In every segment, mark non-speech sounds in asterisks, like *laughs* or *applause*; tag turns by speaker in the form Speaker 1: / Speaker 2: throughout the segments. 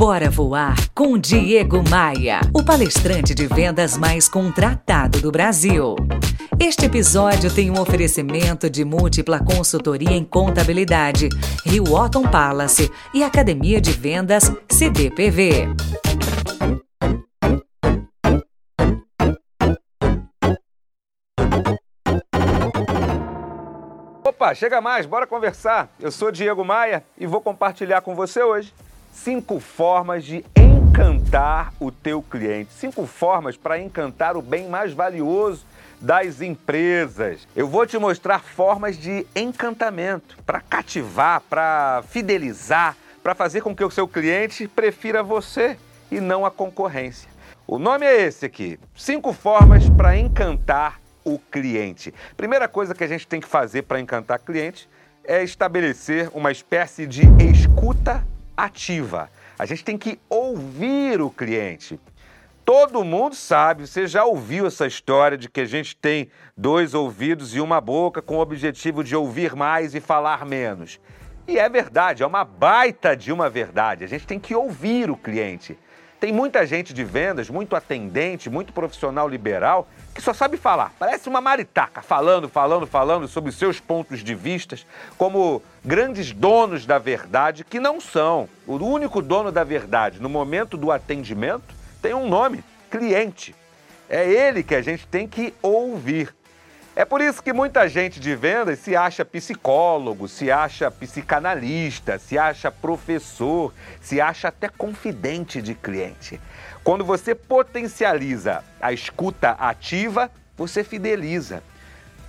Speaker 1: Bora voar com Diego Maia, o palestrante de vendas mais contratado do Brasil. Este episódio tem um oferecimento de múltipla consultoria em contabilidade, Rio Otton Palace e Academia de Vendas CDPV.
Speaker 2: Opa, chega mais, bora conversar. Eu sou Diego Maia e vou compartilhar com você hoje cinco formas de encantar o teu cliente. Cinco formas para encantar o bem mais valioso das empresas. Eu vou te mostrar formas de encantamento para cativar, para fidelizar, para fazer com que o seu cliente prefira você e não a concorrência. O nome é esse aqui: cinco formas para encantar o cliente. Primeira coisa que a gente tem que fazer para encantar cliente é estabelecer uma espécie de escuta ativa. A gente tem que ouvir o cliente. Todo mundo sabe, você já ouviu essa história de que a gente tem dois ouvidos e uma boca com o objetivo de ouvir mais e falar menos. E é verdade, é uma baita de uma verdade. A gente tem que ouvir o cliente. Tem muita gente de vendas, muito atendente, muito profissional liberal, que só sabe falar. Parece uma maritaca, falando, falando, falando sobre seus pontos de vistas, como grandes donos da verdade, que não são. O único dono da verdade no momento do atendimento tem um nome: cliente. É ele que a gente tem que ouvir. É por isso que muita gente de vendas se acha psicólogo, se acha psicanalista, se acha professor, se acha até confidente de cliente. Quando você potencializa a escuta ativa, você fideliza.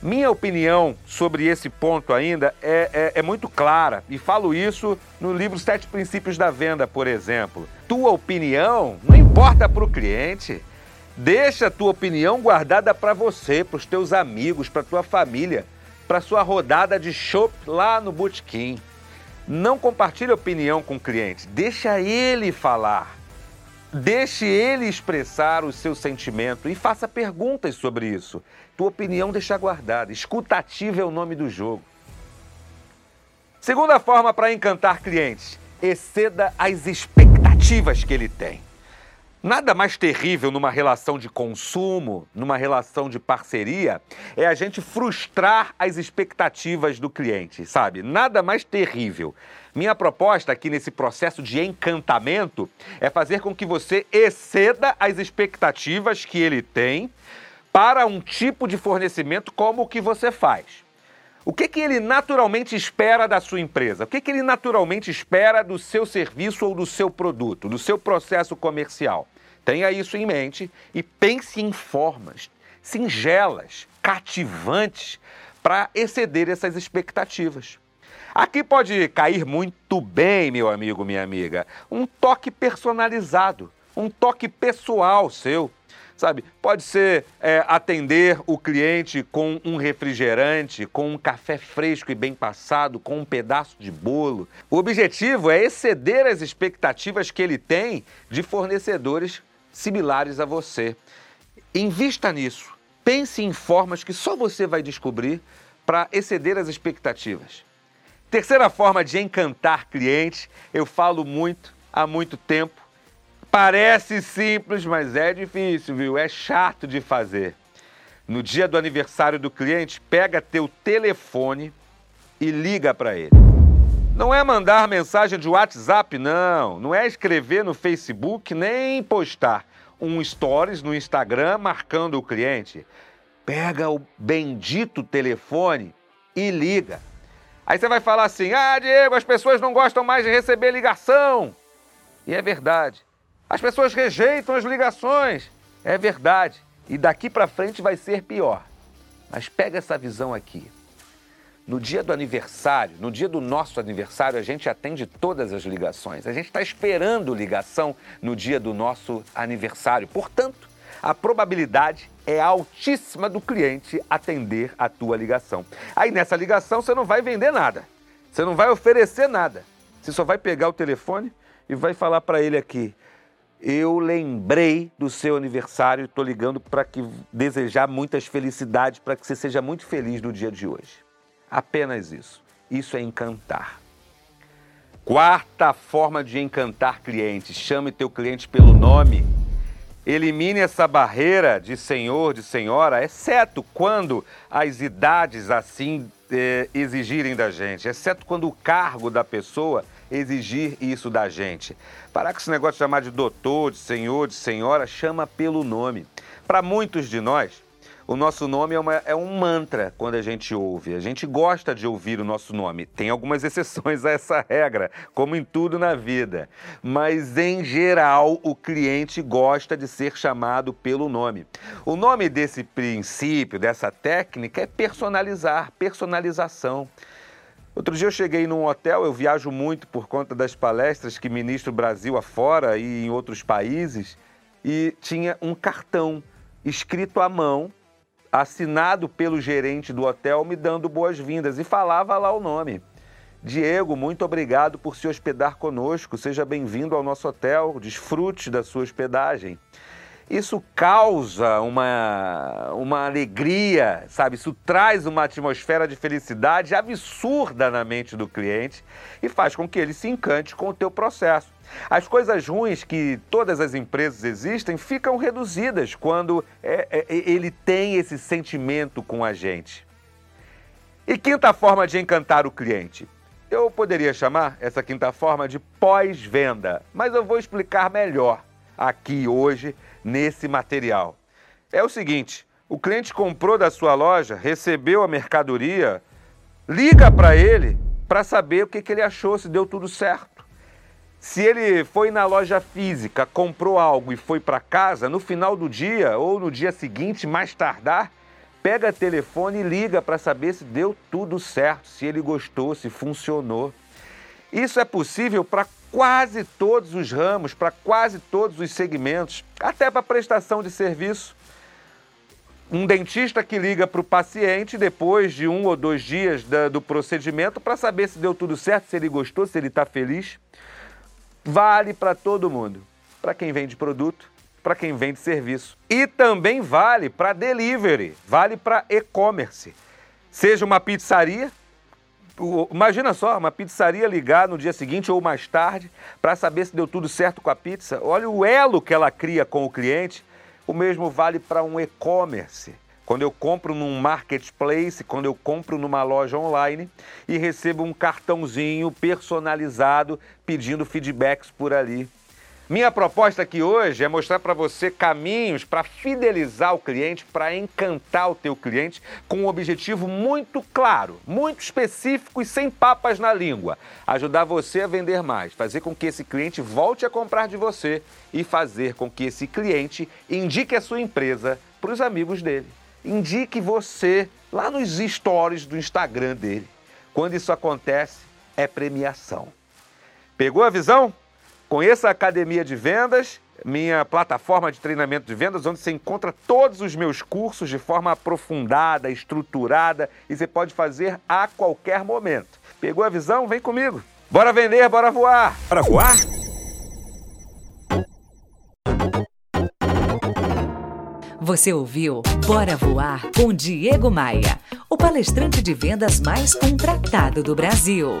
Speaker 2: Minha opinião sobre esse ponto ainda é, é, é, muito clara e falo isso no livro Sete Princípios da Venda, por exemplo. Tua opinião não importa para o cliente. Deixa a tua opinião guardada para você, para os teus amigos, para tua família, para sua rodada de chopp lá no botequim. Não compartilhe opinião com o cliente, deixa ele falar. Deixe ele expressar o seu sentimento e faça perguntas sobre isso. Tua opinião deixa guardada. Escutativa é o nome do jogo. Segunda forma para encantar clientes: exceda as expectativas que ele tem. Nada mais terrível numa relação de consumo, numa relação de parceria, é a gente frustrar as expectativas do cliente, sabe? Nada mais terrível. Minha proposta aqui nesse processo de encantamento é fazer com que você exceda as expectativas que ele tem para um tipo de fornecimento como o que você faz. O que, que ele naturalmente espera da sua empresa? O que, que ele naturalmente espera do seu serviço ou do seu produto, do seu processo comercial? Tenha isso em mente e pense em formas singelas, cativantes para exceder essas expectativas. Aqui pode cair muito bem, meu amigo, minha amiga, um toque personalizado, um toque pessoal seu sabe? Pode ser é, atender o cliente com um refrigerante, com um café fresco e bem passado, com um pedaço de bolo. O objetivo é exceder as expectativas que ele tem de fornecedores similares a você. Invista nisso. Pense em formas que só você vai descobrir para exceder as expectativas. Terceira forma de encantar clientes, eu falo muito há muito tempo, Parece simples, mas é difícil, viu? É chato de fazer. No dia do aniversário do cliente, pega teu telefone e liga para ele. Não é mandar mensagem de WhatsApp, não. Não é escrever no Facebook, nem postar um stories no Instagram marcando o cliente. Pega o bendito telefone e liga. Aí você vai falar assim: ah, Diego, as pessoas não gostam mais de receber ligação. E é verdade. As pessoas rejeitam as ligações. É verdade. E daqui para frente vai ser pior. Mas pega essa visão aqui. No dia do aniversário, no dia do nosso aniversário, a gente atende todas as ligações. A gente está esperando ligação no dia do nosso aniversário. Portanto, a probabilidade é altíssima do cliente atender a tua ligação. Aí nessa ligação você não vai vender nada. Você não vai oferecer nada. Você só vai pegar o telefone e vai falar para ele aqui: eu lembrei do seu aniversário e estou ligando para que desejar muitas felicidades, para que você seja muito feliz no dia de hoje. Apenas isso. Isso é encantar. Quarta forma de encantar clientes: chame teu cliente pelo nome. Elimine essa barreira de senhor, de senhora, exceto quando as idades assim eh, exigirem da gente, exceto quando o cargo da pessoa exigir isso da gente. Parar com esse negócio de chamar de doutor, de senhor, de senhora, chama pelo nome. Para muitos de nós, o nosso nome é, uma, é, um mantra quando a gente ouve. A gente gosta de ouvir o nosso nome. Tem algumas *laughs* exceções a essa regra, como em tudo na vida. Mas, em geral, o cliente gosta de ser chamado pelo nome. O nome desse princípio, dessa técnica, é personalizar, personalização. Outro dia eu cheguei num hotel, eu viajo muito por conta das palestras que ministro Brasil afora e em outros países, e tinha um cartão escrito à mão assinado pelo gerente do hotel, me dando boas-vindas e falava lá o nome. Diego, muito obrigado por se hospedar conosco. Seja bem-vindo ao nosso hotel. Desfrute da sua hospedagem. Isso causa uma, uma alegria, sabe? Isso traz uma atmosfera de felicidade absurda na mente do cliente e faz com que ele se encante com o teu processo. As coisas ruins que todas as empresas existem ficam reduzidas quando é, é, ele tem esse sentimento com a gente. E quinta forma de encantar o cliente. Eu poderia chamar essa quinta forma de pós-venda, mas eu vou explicar melhor aqui hoje nesse material. É o seguinte: o cliente comprou da sua loja, recebeu a mercadoria, liga para ele para saber o que, que ele achou, se deu tudo certo. Se ele foi na loja física, comprou algo e foi para casa, no final do dia ou no dia seguinte, mais tardar, pega telefone e liga para saber se deu tudo certo, se ele gostou, se funcionou. Isso é possível para quase todos os ramos, para quase todos os segmentos, até para prestação de serviço. Um dentista que liga para o paciente depois de um ou dois dias da, do procedimento para saber se deu tudo certo, se ele gostou, se ele está feliz vale para todo mundo, para quem vende produto, para quem vende serviço. E também vale para delivery, vale para e-commerce. Seja uma pizzaria, imagina só, uma pizzaria ligar no dia seguinte ou mais tarde para saber se deu tudo certo com a pizza. Olha o elo que ela cria com o cliente. O mesmo vale para um e-commerce quando eu compro num marketplace, quando eu compro numa loja online e recebo um cartãozinho personalizado pedindo feedbacks por ali. Minha proposta aqui hoje é mostrar para você caminhos para fidelizar o cliente, para encantar o teu cliente com um objetivo muito claro, muito específico e sem papas na língua. Ajudar você a vender mais, fazer com que esse cliente volte a comprar de você e fazer com que esse cliente indique a sua empresa para os amigos dele indique você lá nos stories do Instagram dele. Quando isso acontece, é premiação. Pegou a visão? Conheça a Academia de Vendas, minha plataforma de treinamento de vendas, onde você encontra todos os meus cursos de forma aprofundada, estruturada e você pode fazer a qualquer momento. Pegou a visão? Vem comigo. Bora vender, bora voar.
Speaker 1: Bora voar? Você ouviu Bora Voar com Diego Maia, o palestrante de vendas mais contratado do Brasil.